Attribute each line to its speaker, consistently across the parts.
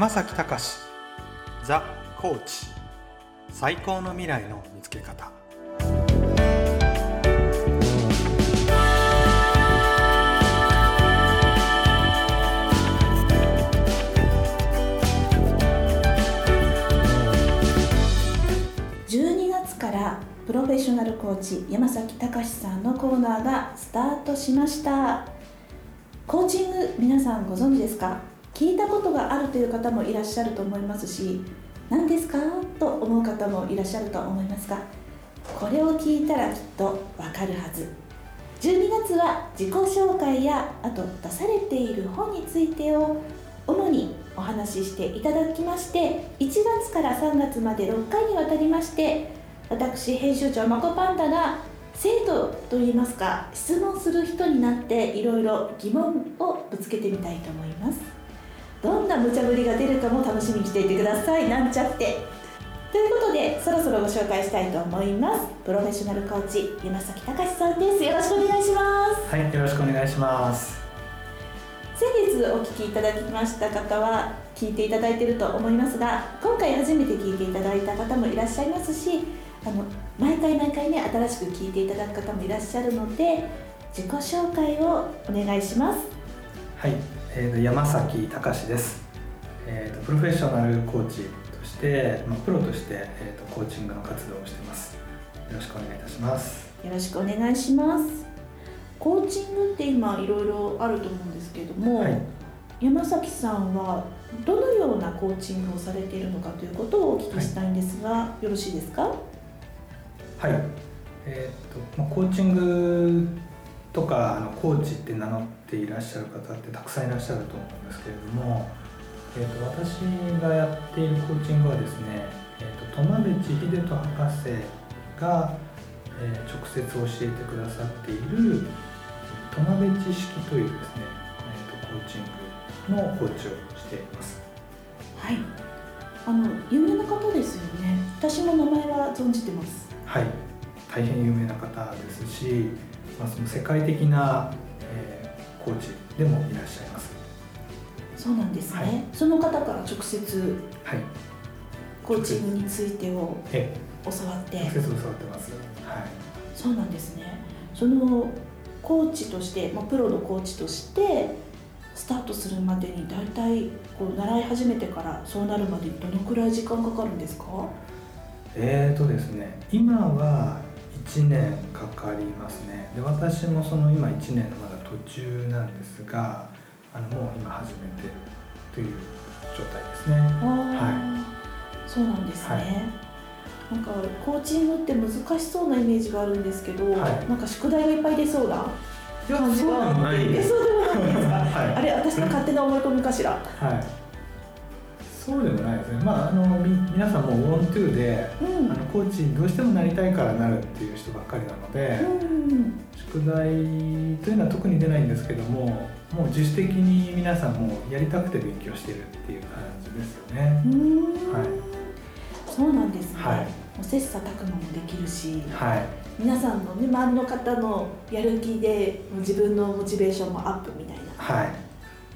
Speaker 1: 山崎隆ザ・コーチ最高の未来の見つけ方。
Speaker 2: 12月からプロフェッショナルコーチ山崎隆さんのコーナーがスタートしました。コーチング皆さんご存知ですか？聞いたことがあるという方もいらっしゃると思いますし何ですか？と思う方もいらっしゃると思いますがこれを聞いたらきっとわかるはず。12月は自己紹介やあと出されている本についてを主にお話ししていただきまして1月から3月まで6回にわたりまして私編集長まこパンダが生徒といいますか質問する人になっていろいろ疑問をぶつけてみたいと思います。どんな無茶ぶりが出るかも楽しみにしていてください。なんちゃって。ということでそろそろご紹介したいと思います。プロフェッショナルコーチ山崎隆さんです。よろしくお願いします。
Speaker 1: はいよろしくお願いします。
Speaker 2: 先月お聞きいただきました方は聞いていただいていると思いますが今回初めて聞いていただいた方もいらっしゃいますしあの毎回毎回ね新しく聞いていただく方もいらっしゃるので自己紹介をお願いします。
Speaker 1: はい、えー、山崎隆です、えーと、プロフェッショナルコーチとして、まあ、プロとして、えーと、コーチングの活動をしています。よろしくお願いいたします。
Speaker 2: よろしくお願いします。コーチングって今いろいろあると思うんですけども、
Speaker 1: はい。
Speaker 2: 山崎さんはどのようなコーチングをされているのかということをお聞きしたいんですが、よろしいですか？
Speaker 1: はい。えーとまあ、コーチングとかあのコーチって名乗っていらっしゃる方ってたくさんいらっしゃると思うんですけれども、えー、と私がやっているコーチングはですね、えー、と苫部地秀人博士が、えー直接教えてくださっている苫部知識というですね、えー、とコーチングのコーチをしています。
Speaker 2: はい。あの有名な方ですよね。私も名前は存じてます。
Speaker 1: はい、大変有名な方ですし、まあ、その世界的な、えーコーチでもいらっしゃいます。
Speaker 2: そうなんですね、
Speaker 1: はい。
Speaker 2: その方から直接
Speaker 1: はい、
Speaker 2: コーチングについてを
Speaker 1: え
Speaker 2: 教わって。
Speaker 1: え、直接教わってます。はい、
Speaker 2: そうなんですね。そのコーチとして、まあ、プロのコーチとしてスタートするまでに大体こう習い始めてからそうなるまでにどのくらい時間かかるんですか？
Speaker 1: えーとですね、今は1年かかりますね。で、私もその今1年のまだ途中なんですが、あのもう今始めてるという状態ですね。
Speaker 2: ああ、そうなんですね、
Speaker 1: はい。
Speaker 2: なんかコーチングって難しそうなイメージがあるんですけど、
Speaker 1: はい。
Speaker 2: なんか宿題がいっぱい出そうな感じ。そうでもないんですか？
Speaker 1: はい。
Speaker 2: あれ私の勝手な思い込みかしら？
Speaker 1: はい。そうでもないですね。まああのみ皆さんもウォントゥーで。
Speaker 2: うん
Speaker 1: あのコーチにどうしてもなりたいからなるっていう人ばっかりなので、
Speaker 2: うん
Speaker 1: 宿題というのは特に出ないんですけどももう自主的に皆さんもうやりたくて勉強してるっていう感じですよね
Speaker 2: う。ん
Speaker 1: はい
Speaker 2: そうなんですね、
Speaker 1: はい
Speaker 2: もう切磋琢磨もできるし
Speaker 1: はい、
Speaker 2: 皆さんの、ね、周りの方のやる気で自分のモチベーションもアップみたいな
Speaker 1: はい、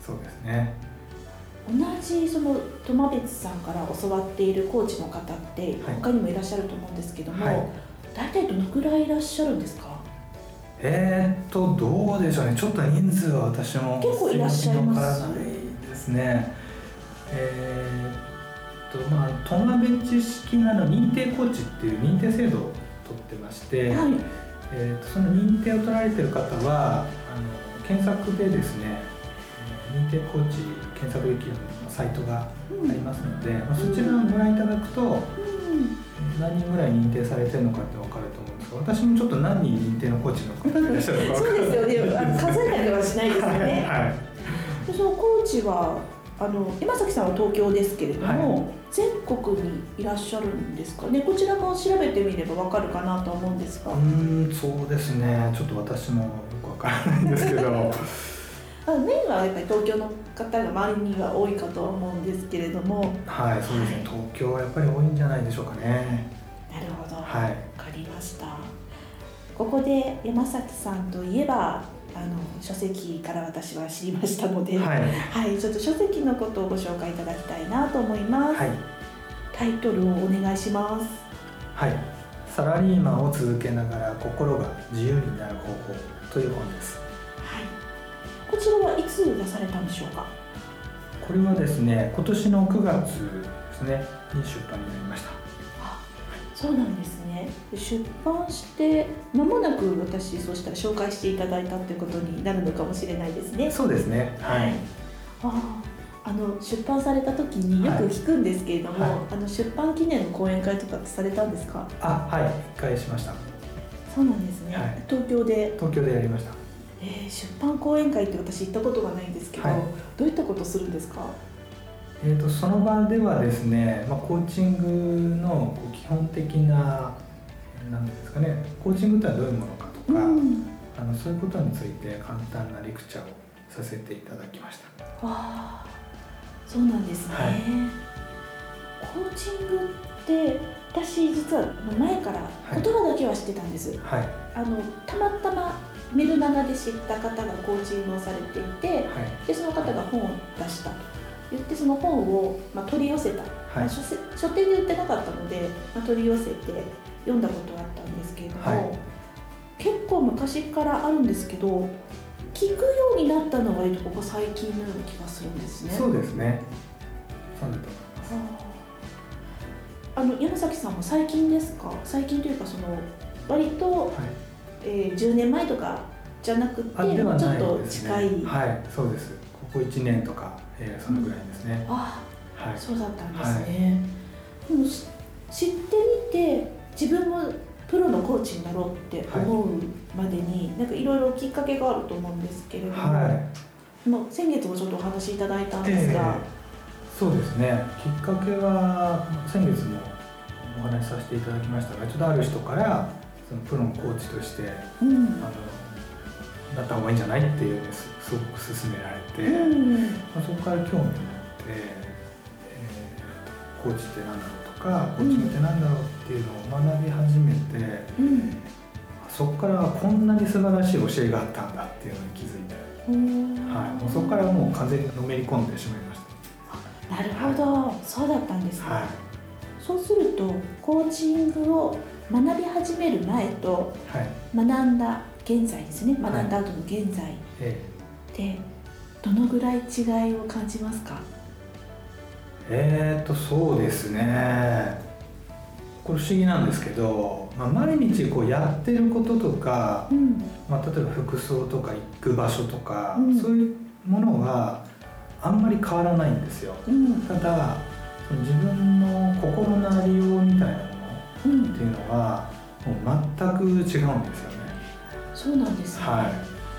Speaker 1: そうですね。
Speaker 2: 同じその苫別さんから教わっているコーチの方って
Speaker 1: はい
Speaker 2: 他にもいらっしゃると思うんですけども、
Speaker 1: はい
Speaker 2: 大体どのくらいいらっしゃるんですか？
Speaker 1: えー、っとどうでしょうね。ちょっと人数は私も
Speaker 2: 結構いらっしゃいます
Speaker 1: ですね。えー、っとまあトンガベンチ式なの認定コーチっていう認定制度を取ってまして。
Speaker 2: はい
Speaker 1: えー、とその認定を取られてる方はあの検索でですねえー認定コーチ検索できるサイトがあ
Speaker 2: うん
Speaker 1: りますので、まあ、そちらをご覧いただくと
Speaker 2: うん。
Speaker 1: 何人ぐらい認定されてるのかって分かると思うんですが私もちょっと何人認定のコーチの方がいらっしゃるか分
Speaker 2: そうですよね数えたりはしないですよね。
Speaker 1: はい、
Speaker 2: でそのコーチはあの山崎さんは東京ですけれども、
Speaker 1: はい。
Speaker 2: 全国にいらっしゃるんですかね？こちらも調べてみればわかるかなとは思うんですが、
Speaker 1: うーんそうですね。ちょっと私もよく分からないんですけど。
Speaker 2: あメインはやっぱり東京の方が周りには多いかとは思うんですけれども。
Speaker 1: はいそうですね。東京はやっぱり多いんじゃないでしょうかね。
Speaker 2: なるほど、わ
Speaker 1: はい。
Speaker 2: かりました。ここで山崎さんといえばあの書籍から私は知りましたので、
Speaker 1: はい。
Speaker 2: はい、ちょっと書籍のことをご紹介いただきたいなと思います。
Speaker 1: はい。
Speaker 2: タイトルをお願いします。
Speaker 1: はい。サラリーマンを続けながら心が自由になる方法という本です。
Speaker 2: はい。こちらはいつ出されたんでしょうか？
Speaker 1: これはですね今年の9月ですねに出版になりました
Speaker 2: あ、そうなんですね。出版して間もなく私そうしたら紹介していただいたということになるのかもしれないですね。
Speaker 1: そうですねはい、
Speaker 2: ああ、あの出版された時によく聞くんですけれども、
Speaker 1: はい
Speaker 2: あの出版記念の講演会とかってされたんですか？
Speaker 1: あはい一回しました
Speaker 2: そうなんですね。
Speaker 1: はい
Speaker 2: 東京で、
Speaker 1: 東京でやりました
Speaker 2: えー出版講演会って私行ったことがないんですけど、
Speaker 1: はい
Speaker 2: どういったことするんですか？
Speaker 1: えー、とその場ではですね、まあ、コーチングの基本的ななんですかねコーチングとはどういうものかとか、
Speaker 2: うん
Speaker 1: あのそういうことについて簡単なレクチャーをさせていただきました
Speaker 2: わあ、そうなんですね。
Speaker 1: はい
Speaker 2: コーチングって私実は前から言葉だけは知ってたんです。
Speaker 1: はい
Speaker 2: あのたまたまメルマガで知った方がコーチングをされていて、
Speaker 1: はい。
Speaker 2: でその方が本を出したと。言ってその本を、まあ、取り寄せた、ま
Speaker 1: はい。
Speaker 2: あ書せ書店で売ってなかったので、まあ、取り寄せて読んだことはあったんですけれども、
Speaker 1: はい。
Speaker 2: 結構昔からあるんですけど聞くようになったのは割とここ最近のような気がするんですね。
Speaker 1: そうですね。そうだと思います。
Speaker 2: あー。あの山崎さんも最近ですか？最近というかその割と、
Speaker 1: はい
Speaker 2: えー10年前とかじゃなくて
Speaker 1: あではない
Speaker 2: ちょっと近い、
Speaker 1: はいそうです。ここ1年とか、えーそのぐらいですね、
Speaker 2: あ
Speaker 1: はい。
Speaker 2: そうだったんですね、でもし知ってみて自分もプロのコーチになろうって思うまでに、なんかいろいろきっかけがあると思うんですけれども、
Speaker 1: はい。
Speaker 2: もう先月もちょっとお話しいただいたんですが、
Speaker 1: ええそうですね。きっかけは先月もお話しさせていただきましたがちょっとある人からそのプロのコーチとして
Speaker 2: うん。
Speaker 1: あのなった方がいいんじゃないっていうのをすすごく勧められて、
Speaker 2: うん。
Speaker 1: まあ、そこから興味を持って、えーコーチって何だろうとかコーチングって何だろうっていうのを学び始めて、
Speaker 2: うん。
Speaker 1: そこからこんなに素晴らしい教えがあったんだっていうのに気づいて、
Speaker 2: うん。
Speaker 1: はい、もうそこからもう完全にのめり込んでしまいまし
Speaker 2: なるほど、そうだったんですね、
Speaker 1: た。はい。
Speaker 2: そうするとコーチングを学び始める前と
Speaker 1: はい。
Speaker 2: 学んだ現在ですね。学
Speaker 1: はい。
Speaker 2: んだ後の現在
Speaker 1: え
Speaker 2: でどのぐらい違いを感じますか？
Speaker 1: ええーとそうですね。これ不思議なんですけど、まあ、毎日こうやってることとか、
Speaker 2: うん。
Speaker 1: まあ、例えば服装とか行く場所とか、
Speaker 2: うん。
Speaker 1: そういうものはあんまり変わらないんですよ。
Speaker 2: うん。
Speaker 1: ただ自分の心のありようみたいなっていうのはもう全く違うんですよね。
Speaker 2: そうなんですね、
Speaker 1: は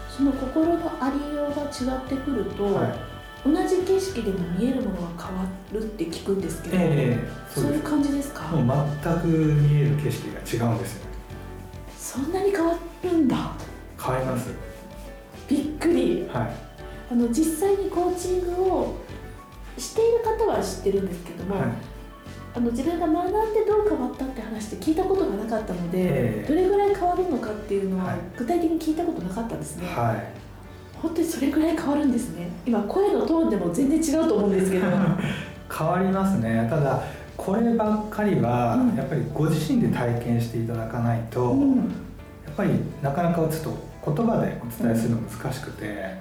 Speaker 2: その心のありようが違ってくると、
Speaker 1: い、はい、
Speaker 2: 同じ景色でも見えるものが変わるって聞くんですけど、
Speaker 1: ええ
Speaker 2: そういう感じですか、
Speaker 1: もう全く見える景色が違うんですよ。
Speaker 2: そんなに変わるんだ。
Speaker 1: 変わります。
Speaker 2: びっくり。
Speaker 1: はい。
Speaker 2: あの実際にコーチングをしている方は知ってるんですけども、
Speaker 1: はい。
Speaker 2: あの自分が学んで話って聞いたことがなかったので、
Speaker 1: ええ。
Speaker 2: どれぐらい変わるのかっていうのは
Speaker 1: はい。
Speaker 2: 具体的に聞いたことなかったんですね、
Speaker 1: はい。
Speaker 2: 本当にそれぐらい変わるんですね。今声のトーンでも全然違うと思うんですけど。
Speaker 1: 変わりますね。ただこればっかりは
Speaker 2: うん。
Speaker 1: やっぱりご自身で体験していただかないと、
Speaker 2: うん。
Speaker 1: やっぱりなかなかちょっと言葉でお伝えするの難しくて、はい、やっ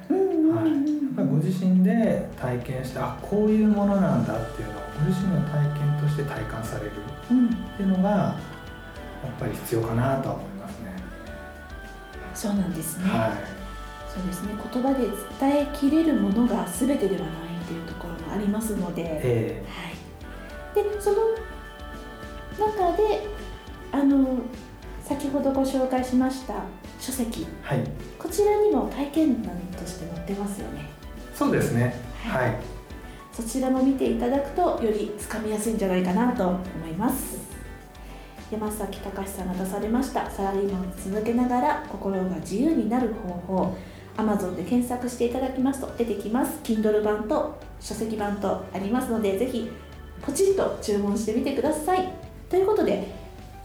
Speaker 1: ぱりご自身で体験してあこういうものなんだっていうのをご自身の体験として体感される。
Speaker 2: うん。
Speaker 1: っていうのがやっぱり必要かなとは思いますね。
Speaker 2: そうなんですね、
Speaker 1: は
Speaker 2: そうですね。言葉で伝えきれるものが全てではないっていうところもありますので、
Speaker 1: い、え。
Speaker 2: はい、でその中であの先ほどご紹介しました書籍。
Speaker 1: ーはい。
Speaker 2: こちらにも体験談として載ってますよね。
Speaker 1: そうですね。はい
Speaker 2: そちらも見ていただくとよりつかみやすいんじゃないかなと思います。山崎隆さんが出されました。サラリーマンを続けながら心が自由になる方法。Amazon で検索していただきますと出てきます。Kindle 版と書籍版とありますのでぜひポチッと注文してみてください。ということで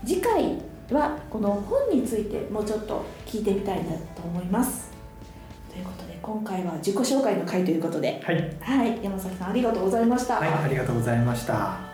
Speaker 2: 次回はこの本についてもうちょっと聞いてみたいなと思います。ということで今回は自己紹介の回ということで、
Speaker 1: はい、
Speaker 2: はい、山崎さんありがとうございました。
Speaker 1: はい、ありがとうございました。